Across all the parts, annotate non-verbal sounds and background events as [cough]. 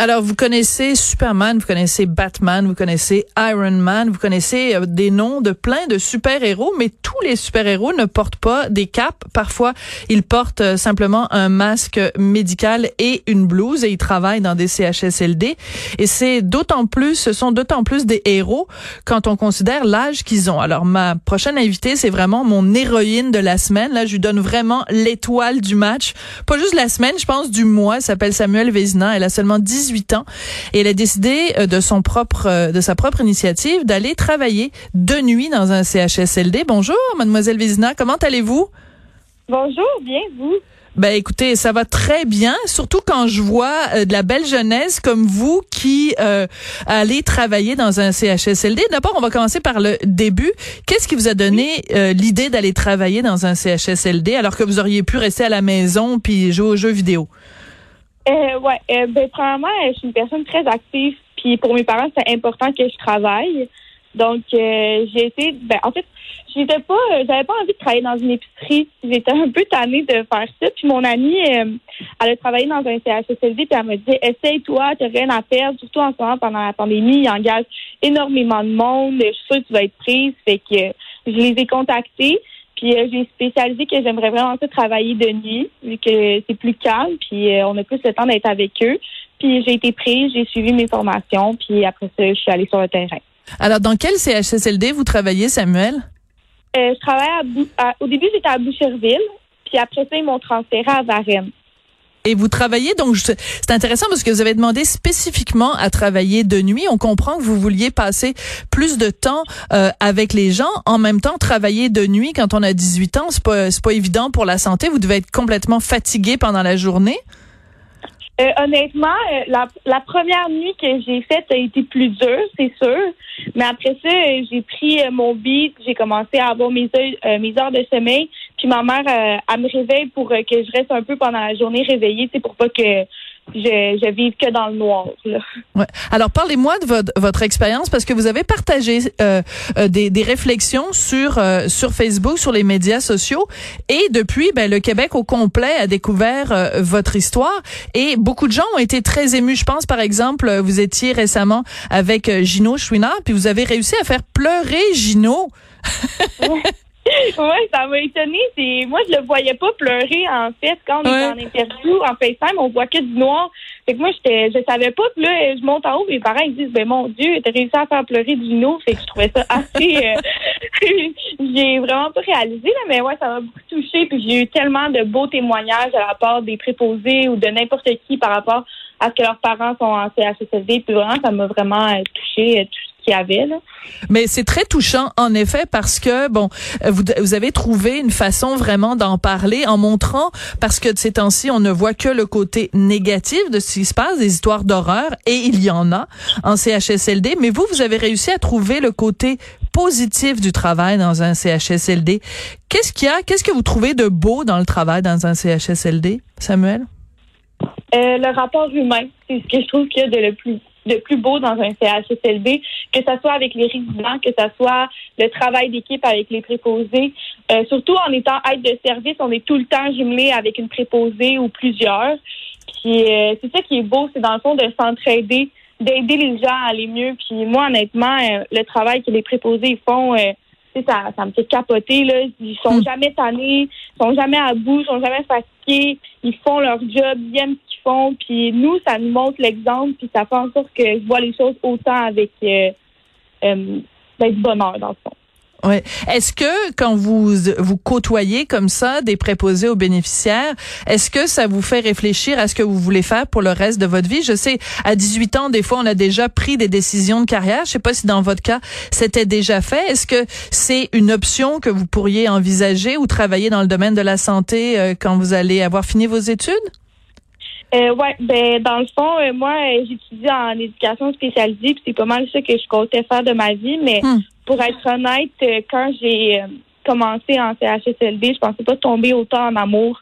Alors, vous connaissez Superman, vous connaissez Batman, vous connaissez Iron Man, vous connaissez euh, des noms de plein de super-héros, mais tous les super-héros ne portent pas des capes. Parfois, ils portent euh, simplement un masque médical et une blouse et ils travaillent dans des CHSLD. Et c'est d'autant plus, ce sont d'autant plus des héros quand on considère l'âge qu'ils ont. Alors, ma prochaine invitée, c'est vraiment mon héroïne de la semaine. Là, je lui donne vraiment l'étoile du match. Pas juste la semaine, je pense du mois. Elle s'appelle Samuel Vézina. Elle a seulement 10 18 ans et elle a décidé euh, de son propre euh, de sa propre initiative d'aller travailler de nuit dans un CHSLD. Bonjour mademoiselle Vézina, comment allez-vous? Bonjour, bien vous? Ben écoutez, ça va très bien, surtout quand je vois euh, de la belle jeunesse comme vous qui euh, allez travailler dans un CHSLD. D'abord, on va commencer par le début. Qu'est-ce qui vous a donné l'idée d'aller travailler dans un CHSLD alors que vous auriez pu rester à la maison puis jouer aux jeux vidéo? Euh, ouais, euh, ben, premièrement, je suis une personne très active, puis pour mes parents, c'est important que je travaille. Donc, euh, j'ai été, ben, en fait, j'étais pas, euh, j'avais pas envie de travailler dans une épicerie. J'étais un peu tannée de faire ça. Puis mon amie, elle a travaillé dans un CHSLD, puis elle me dit, essaye-toi, t'as rien à perdre, surtout en ce moment pendant la pandémie, il engage énormément de monde. Je suis sûre que tu vas être prise. Fait que je les ai contactés. Puis euh, j'ai spécialisé que j'aimerais vraiment ça travailler de nuit, vu que c'est plus calme, puis euh, on a plus le temps d'être avec eux. Puis j'ai été prise, j'ai suivi mes formations, puis après ça, je suis allée sur le terrain. Alors, dans quel CHSLD vous travaillez, Samuel? Euh, je travaille à, au début, j'étais à Boucherville, puis après ça, ils m'ont transféré à Varennes. Et vous travaillez donc c'est intéressant parce que vous avez demandé spécifiquement à travailler de nuit. On comprend que vous vouliez passer plus de temps euh, avec les gens. En même temps, travailler de nuit quand on a 18 ans, c'est pas c'est pas évident pour la santé. Vous devez être complètement fatigué pendant la journée. Euh, honnêtement, euh, la, première nuit que j'ai faite a été plus dure, c'est sûr. Mais après ça, j'ai pris mon beat, j'ai commencé à avoir mes heures, mes heures de sommeil. Puis ma mère, elle me réveille pour que je reste un peu pendant la journée réveillée, c'est pour pas que je, je vive que dans le noir. Là. Ouais. Alors parlez-moi de votre, votre expérience parce que vous avez partagé euh, euh, des, des, réflexions sur euh, sur Facebook, sur les médias sociaux et depuis, ben, le Québec au complet a découvert euh, votre histoire et beaucoup de gens ont été très émus. Je pense par exemple, vous étiez récemment avec Gino Chouinard puis vous avez réussi à faire pleurer Gino. [laughs] oui, ça m'a étonné. C'est moi je le voyais pas pleurer en fait quand on est en interview en FaceTime, on voit que du noir. Fait que moi j'étais je savais pas que là je monte en haut, mes parents ils disent ben mon Dieu, t'as réussi à faire pleurer Gino, fait que je trouvais ça assez euh, [laughs] j'ai vraiment pas réalisé là, mais ouais, ça m'a beaucoup touché puis j'ai eu tellement de beaux témoignages à la part des préposés ou de n'importe qui par rapport à ce que leurs parents sont en CHSLD. Puis vraiment, ça m'a vraiment euh, touché, avait. Là. Mais c'est très touchant, en effet, parce que, bon, vous, vous avez trouvé une façon vraiment d'en parler en montrant, parce que de ces temps-ci, on ne voit que le côté négatif de ce qui se passe, des histoires d'horreur, et il y en a en CHSLD, mais vous, vous avez réussi à trouver le côté positif du travail dans un CHSLD. Qu'est-ce qu'il y a, qu'est-ce que vous trouvez de beau dans le travail dans un CHSLD, Samuel? Euh, le rapport humain, c'est ce que je trouve qu'il y a de le plus de plus beau dans un CHSLD, que ce soit avec les résidents, que ce soit le travail d'équipe avec les préposés. Euh, surtout en étant aide de service, on est tout le temps jumelé avec une préposée ou plusieurs. Puis euh, c'est ça qui est beau, c'est dans le fond de s'entraider, d'aider les gens à aller mieux. Puis moi, honnêtement, euh, le travail que les préposés font, ça, ça me fait capoter. Là. Ils sont hmm. jamais tannés, ils sont jamais à bout, ils sont jamais fatigués. Ils font leur job, ils aiment ce qu'ils font. Puis nous, ça nous montre l'exemple, puis ça fait en sorte que je vois les choses autant avec euh, euh, ben, du bonheur, dans le fond. Ouais. Est-ce que quand vous vous côtoyez comme ça des préposés aux bénéficiaires, est-ce que ça vous fait réfléchir à ce que vous voulez faire pour le reste de votre vie? Je sais à 18 ans des fois on a déjà pris des décisions de carrière, je sais pas si dans votre cas c'était déjà fait. Est-ce que c'est une option que vous pourriez envisager ou travailler dans le domaine de la santé euh, quand vous allez avoir fini vos études? Euh, ouais, ben dans le fond, euh, moi j'étudie en éducation spécialisée, puis c'est pas mal ça que je comptais faire de ma vie, mais hmm pour être honnête, euh, quand j'ai euh, commencé en CHSLD, je pensais pas tomber autant en amour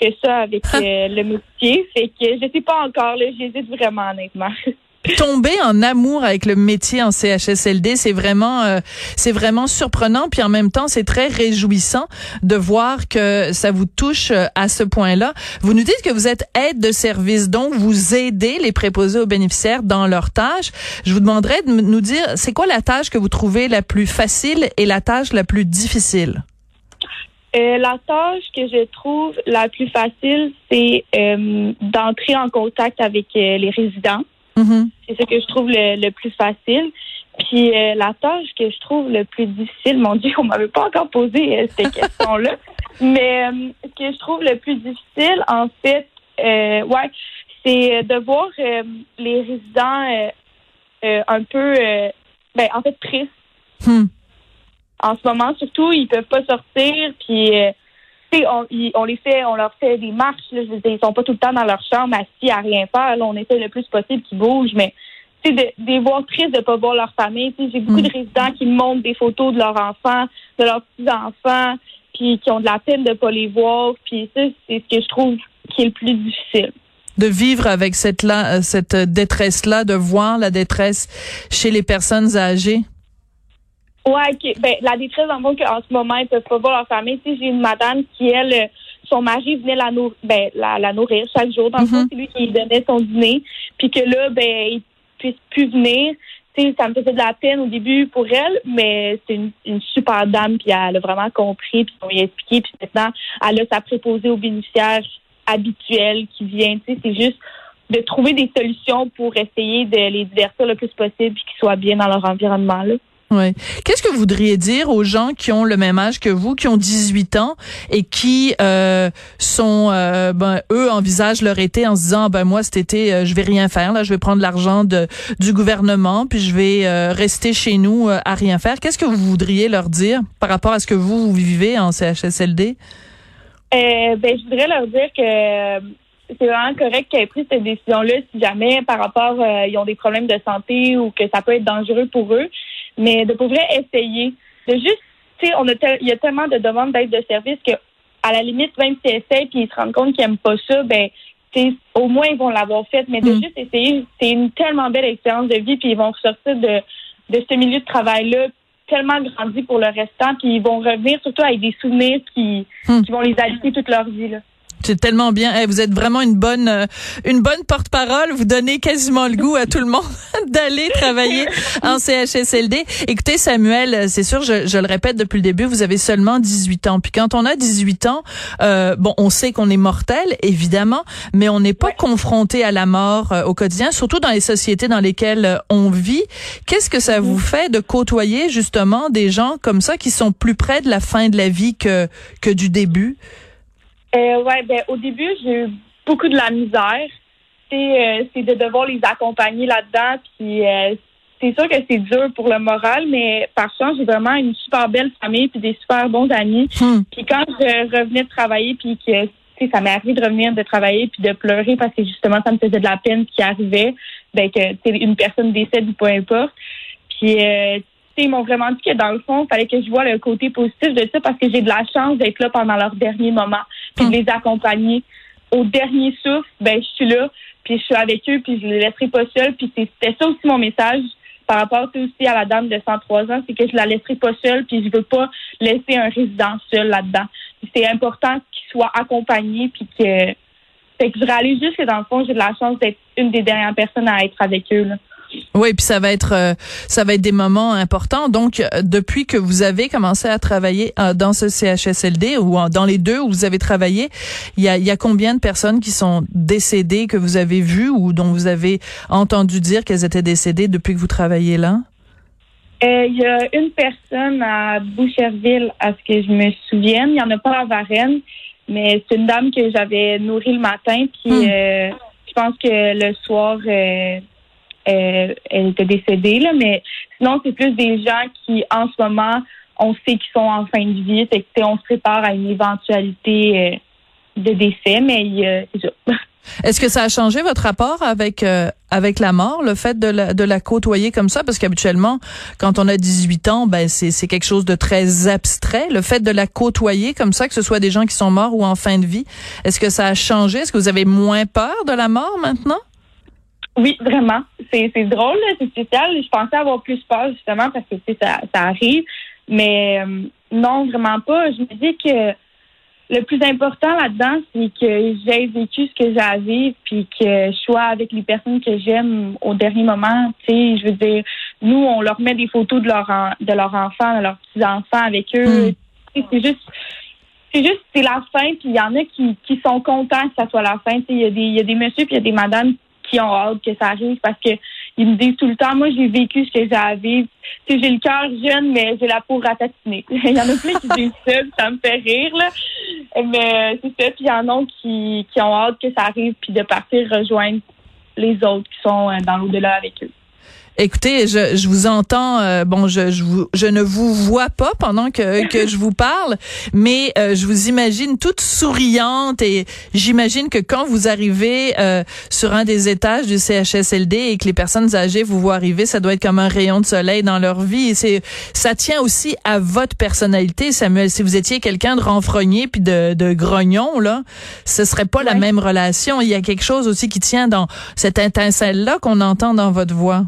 que ça avec euh, le métier. Fait que je sais pas encore, là, j'hésite vraiment honnêtement. [laughs] tomber en amour avec le métier en CHSLD, c'est vraiment euh, c'est vraiment surprenant puis en même temps c'est très réjouissant de voir que ça vous touche euh, à ce point-là. Vous nous dites que vous êtes aide de service donc vous aidez les préposés aux bénéficiaires dans leurs tâches. Je vous demanderais de nous dire c'est quoi la tâche que vous trouvez la plus facile et la tâche la plus difficile? Euh, la tâche que je trouve la plus facile, c'est d'entrer en contact avec les résidents. Mm-hmm. C'est ce que je trouve le, plus facile. Puis euh, la tâche que je trouve le plus difficile, mon Dieu, on m'avait pas encore posé euh, cette [laughs] question-là. Mais euh, ce que je trouve le plus difficile, en fait, ouais, c'est de voir les résidents un peu, ben, en fait, tristes. Hmm. En ce moment, surtout, ils peuvent pas sortir, puis on, on, les fait, on leur fait des marches. Là, je ils sont pas tout le temps dans leur chambre assis à rien faire. Là, on essaie le plus possible qu'ils bougent, mais de, de les voir tristes de pas voir leur famille. J'ai beaucoup de mm. résidents qui me montrent des photos de leurs enfants, de leurs petits-enfants, puis qui ont de la peine de pas les voir. Puis ça, c'est ce que je trouve qui est le plus difficile de vivre avec cette là, euh, cette détresse là, de voir la détresse chez les personnes âgées? Ouais, ben, la détresse, en fond, qu'en ce moment, ils peuvent pas voir leur famille. Tu sais, j'ai une madame qui, elle, son mari venait la, nourrir, ben, la, la, nourrir chaque jour. Dans le fond, mhm. c'est lui qui lui donnait son dîner. Puis que là, ben, il puisse plus venir. Tu sais, ça me faisait de la peine au début pour elle, mais c'est une, une super dame, puis elle a vraiment compris, puis on lui a expliqué, puis maintenant, elle a sa préposée aux bénéficiaires habituels qui vient. Tu sais, c'est juste de trouver des solutions pour essayer de les divertir le plus possible, puis qu'ils soient bien dans leur environnement, là. Qu'est-ce que vous voudriez dire aux gens qui ont le même âge que vous, qui ont 18 ans et qui euh, sont, euh, ben, eux envisagent leur été en se disant, ben moi cet été euh, je vais rien faire, là, je vais prendre l'argent de du gouvernement puis je vais rester chez nous à rien faire. Qu'est-ce que vous voudriez leur dire par rapport à ce que vous, vous vivez en CHSLD? ben je voudrais leur dire que c'est vraiment correct qu'ils aient pris cette décision-là si jamais par rapport ils ont des problèmes de santé ou que ça peut être dangereux pour eux. Mais de pouvoir essayer. De juste, tu sais, on a il y a tellement de demandes d'aide de service que, à la limite, même s'ils essayent puis ils se rendent compte qu'ils n'aiment pas ça, ben, au moins ils vont l'avoir fait. Mais de mm. juste essayer, c'est une tellement belle expérience de vie puis ils vont ressortir de, de ce milieu de travail-là tellement grandi pour le restant, puis ils vont revenir surtout avec des souvenirs qui, mm. qui vont les habiter toute leur vie. Là. C'est tellement bien. vous êtes vraiment une bonne, euh, une bonne porte-parole. Vous donnez quasiment le goût à tout le monde [laughs] d'aller travailler en CHSLD. Écoutez, Samuel, euh, c'est sûr, je, je, le répète depuis le début, vous avez seulement 18 ans. Puis quand on a 18 ans, euh, bon, on sait qu'on est mortel, évidemment, mais on n'est pas confronté à la mort au quotidien, surtout dans les sociétés dans lesquelles on vit. Qu'est-ce que ça vous fait de côtoyer justement des gens comme ça qui sont plus près de la fin de la vie que que du début? Euh, ouais, ben au début, j'ai eu beaucoup de la misère. Euh, c'est de devoir les accompagner là-dedans. Puis euh, c'est sûr que c'est dur pour le moral, mais par chance, j'ai vraiment une super belle famille puis des super bons amis. Hmm. Puis quand je revenais de travailler, puis que ça m'est arrivé de revenir de travailler puis de pleurer parce que justement ça me faisait de la peine qui arrivait, ben que une personne décède ou peu importe. Puis euh, ils m'ont vraiment dit que dans le fond, il fallait que je vois le côté positif de ça parce que j'ai de la chance d'être là pendant leur dernier moment, puis de hmm. les accompagner. Au dernier souffle, ben je suis là, puis je suis avec eux, puis je les laisserai pas seuls. Puis c'était ça aussi mon message par rapport aussi à la dame de 103 ans, c'est que je la laisserai pas seule, puis je veux pas laisser un résident seul là-dedans. C'est important qu'il soit accompagné, puis que, fait que je réalise juste que dans le fond, j'ai de la chance d'être une des dernières personnes à être avec eux. Là. Oui, puis ça va être euh, ça va être des moments importants. Donc, euh, depuis que vous avez commencé à travailler euh, dans ce CHSLD ou dans les deux où vous avez travaillé, il y a, y a combien de personnes qui sont décédées que vous avez vues ou dont vous avez entendu dire qu'elles étaient décédées depuis que vous travaillez là? Il y a une personne à Boucherville, à ce que je me souvienne. Il n'y en a pas à Varennes, mais c'est une dame que j'avais nourrie le matin. Puis hmm. je pense que le soir, elle était décédée, là, mais sinon, c'est plus des gens qui, en ce moment, on sait qu'ils sont en fin de vie, c'est que on se prépare à une éventualité euh, de décès, mais c'est ça. [laughs] Est-ce que ça a changé votre rapport avec euh, avec la mort, le fait de la, de la côtoyer comme ça? Parce qu'habituellement, quand on a 18 ans, ben c'est quelque chose de très abstrait. Le fait de la côtoyer comme ça, que ce soit des gens qui sont morts ou en fin de vie, est-ce que ça a changé? Est-ce que vous avez moins peur de la mort maintenant? Oui, vraiment. C'est drôle, c'est spécial. Je pensais avoir plus peur justement parce que ça, ça arrive. Mais euh, non, vraiment pas. Je me dis que le plus important là-dedans, c'est que j'ai vécu ce que j'ai à vivre, puis que je sois avec les personnes que j'aime au dernier moment. Tu sais, je veux dire, nous, on leur met des photos de leur de leurs enfants, de leurs petits enfants avec eux. Hmm. C'est juste c'est juste c'est la fin puis il y en a qui, qui sont contents que ça soit la fin il y a des il y a des messieurs puis il y a des madames qui ont hâte que ça arrive parce que ils me disent tout le temps, moi, j'ai vécu ce que j'ai à vivre. j'ai le cœur jeune, mais j'ai la peau ratatinée. [laughs] il y en a plein qui disent ça, ça me fait rire, là. Mais c'est ça, puis il y en a qui, qui ont hâte que ça arrive, puis de partir rejoindre les autres qui sont euh, dans l'au-delà avec eux. Écoutez, je, je vous entends. Euh, bon, je, je, vous, je ne vous vois pas pendant que, que je vous parle, mais euh, je vous imagine toute souriante et j'imagine que quand vous arrivez euh, sur un des étages du CHSLD et que les personnes âgées vous voient arriver, ça doit être comme un rayon de soleil dans leur vie. C'est ça tient aussi à votre personnalité, Samuel. Si vous étiez quelqu'un de renfrogné puis de, de grognon là, ce serait pas la même relation. Il y a quelque chose aussi qui tient dans cette étincelle là qu'on entend dans votre voix.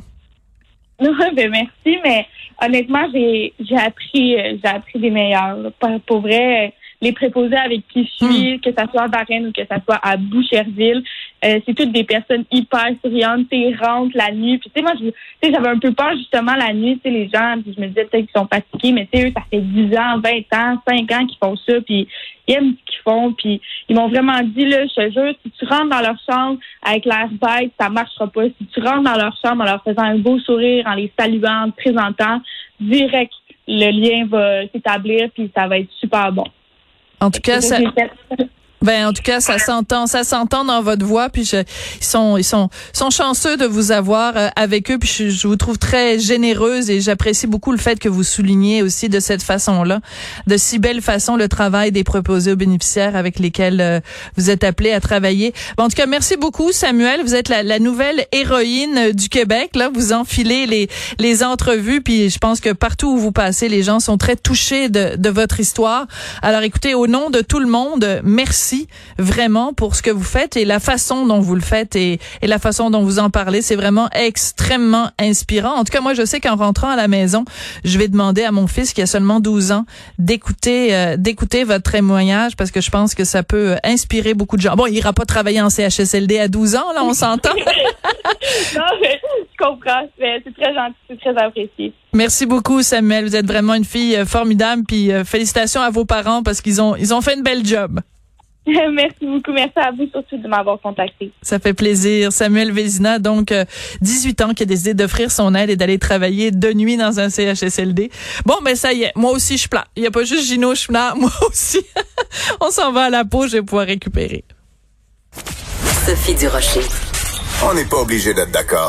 Non, [laughs] ben merci, mais honnêtement, j'ai appris euh, j'ai appris des meilleurs. Pour, vrai, les préposés avec qui je suis, hmm. que ça soit à Varennes ou que ça soit à Boucherville, euh, c'est toutes des personnes hyper souriantes, tu rentres la nuit. Puis tu sais, moi, je, j'avais un peu peur justement la nuit, tu sais, les gens, puis je me disais peut-être qu'ils sont fatigués, mais tu sais, eux, ça fait 10 ans, 20 ans, 5 ans qu'ils font ça, puis ils aiment ce qu'ils font, puis ils m'ont vraiment dit, là, je te jure, si tu rentres dans leur chambre avec l'air bête, ça marchera pas. Si tu rentres dans leur chambre en leur faisant un beau sourire, en les saluant, en te présentant, direct, le lien va s'établir, puis ça va être super bon. En tout cas, ça, ben en tout cas, ça s'entend, ça s'entend dans votre voix. Puis je, ils sont, ils sont, sont chanceux de vous avoir euh, avec eux. Puis je, je, vous trouve très généreuse et j'apprécie beaucoup le fait que vous soulignez aussi de cette façon-là, de si belle façon, le travail des proposés aux bénéficiaires avec lesquels euh, vous êtes appelés à travailler. en tout cas, merci beaucoup, Samuel. Vous êtes la, la, nouvelle héroïne du Québec. Là, vous enfilez les les entrevues. Puis je pense que partout où vous passez, les gens sont très touchés de, de votre histoire. Alors, écoutez, au nom de tout le monde, merci vraiment pour ce que vous faites et la façon dont vous le faites et, la façon dont vous en parlez. C'est vraiment extrêmement inspirant. En tout cas, moi, je sais qu'en rentrant à la maison, je vais demander à mon fils qui a seulement 12 ans d'écouter euh, d'écouter votre témoignage parce que je pense que ça peut euh, inspirer beaucoup de gens. Bon, il ira pas travailler en CHSLD à 12 ans, là, on s'entend. [laughs] non, je comprends. C'est très gentil, c'est très apprécié. Merci beaucoup, Samuel. Vous êtes vraiment une fille euh, formidable. Puis félicitations à vos parents parce qu'ils ont ils ont fait une belle job. [laughs] Merci beaucoup. Merci à vous surtout de m'avoir contacté. Ça fait plaisir. Samuel Vézina, donc 18 euh, ans, qui a décidé d'offrir son aide et d'aller travailler de nuit dans un CHSLD. Bon, mais ça y est, moi aussi je plane. Il n'y a pas juste Gino Schna, [laughs] moi aussi. On s'en va à la peau, je vais pouvoir récupérer. Sophie Durocher. On n'est pas obligé d'être d'accord.